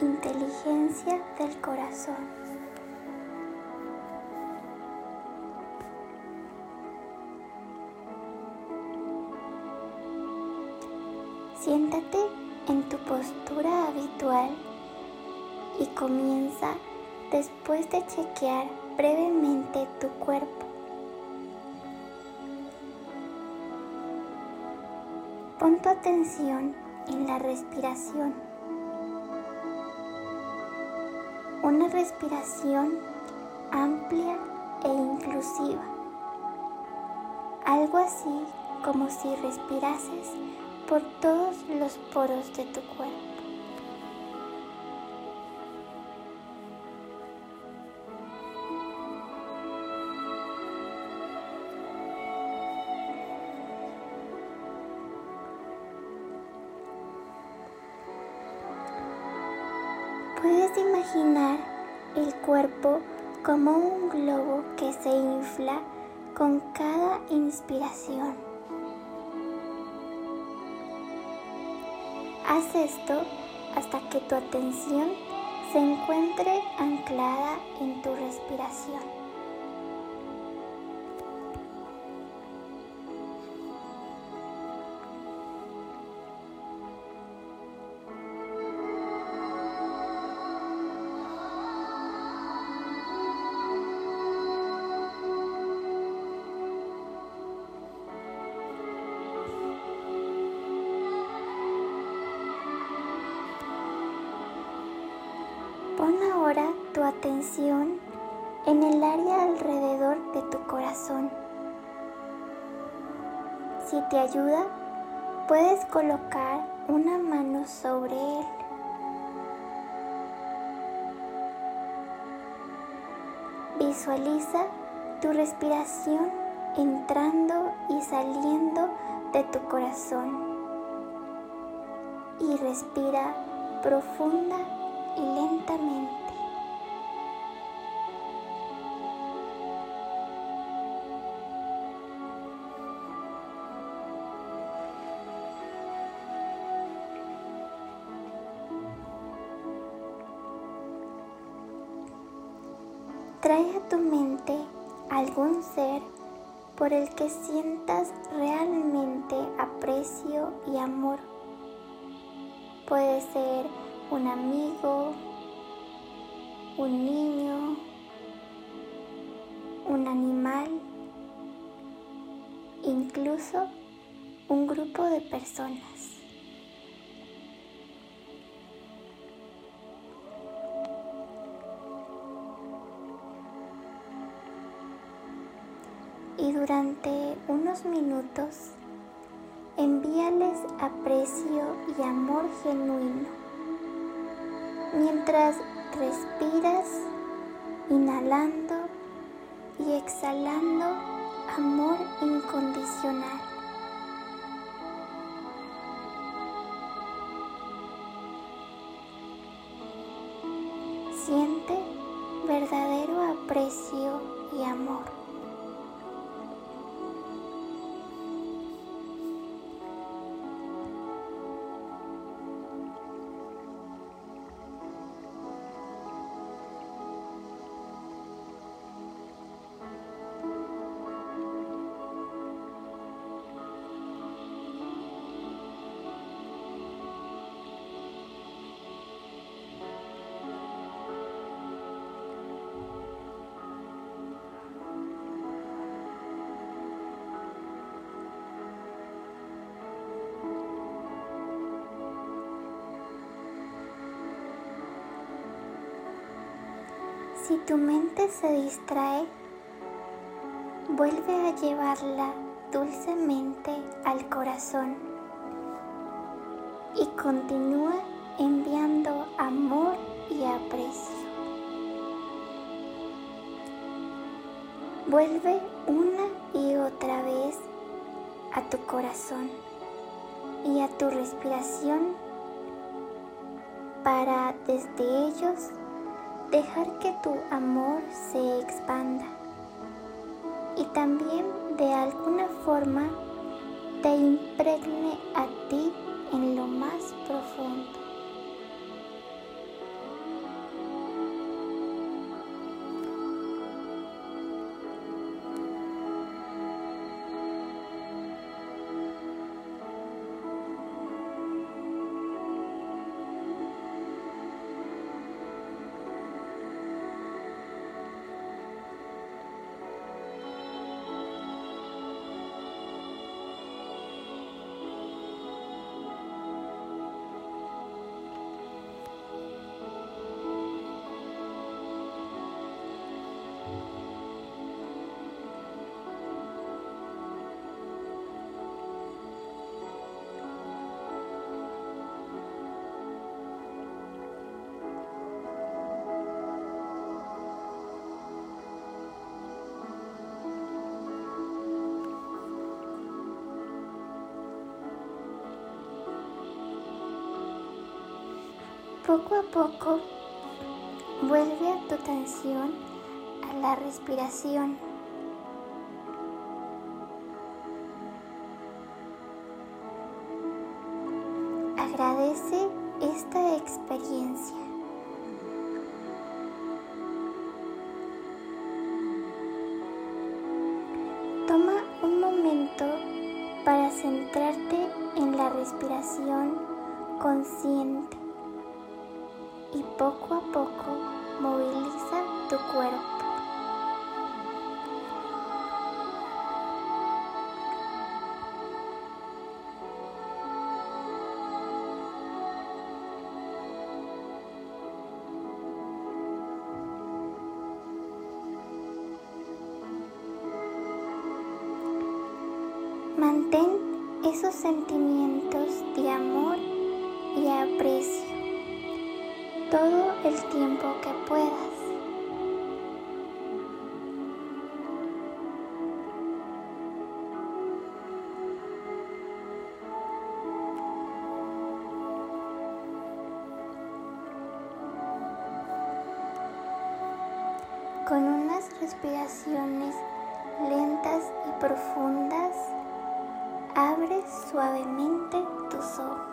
Inteligencia del corazón. Siéntate en tu postura habitual y comienza después de chequear brevemente tu cuerpo. Pon tu atención en la respiración. Una respiración amplia e inclusiva. Algo así como si respirases por todos los poros de tu cuerpo. Imaginar el cuerpo como un globo que se infla con cada inspiración. Haz esto hasta que tu atención se encuentre anclada en tu respiración. Tu atención en el área alrededor de tu corazón. Si te ayuda, puedes colocar una mano sobre él. Visualiza tu respiración entrando y saliendo de tu corazón y respira profunda y lentamente. Trae a tu mente algún ser por el que sientas realmente aprecio y amor. Puede ser un amigo, un niño, un animal, incluso un grupo de personas. Y durante unos minutos envíales aprecio y amor genuino mientras respiras, inhalando y exhalando amor incondicional. Siente verdadero aprecio y amor. Si tu mente se distrae, vuelve a llevarla dulcemente al corazón y continúa enviando amor y aprecio. Vuelve una y otra vez a tu corazón y a tu respiración para desde ellos dejar que tu amor se expanda y también de alguna forma te impregne a ti en lo más profundo. Poco a poco vuelve a tu atención a la respiración. Agradece esta experiencia. Toma un momento para centrarte en la respiración consciente y poco a poco moviliza tu cuerpo. Mantén esos sentimientos de amor y aprecio todo el tiempo que puedas. Con unas respiraciones lentas y profundas, Abre suavemente tus ojos.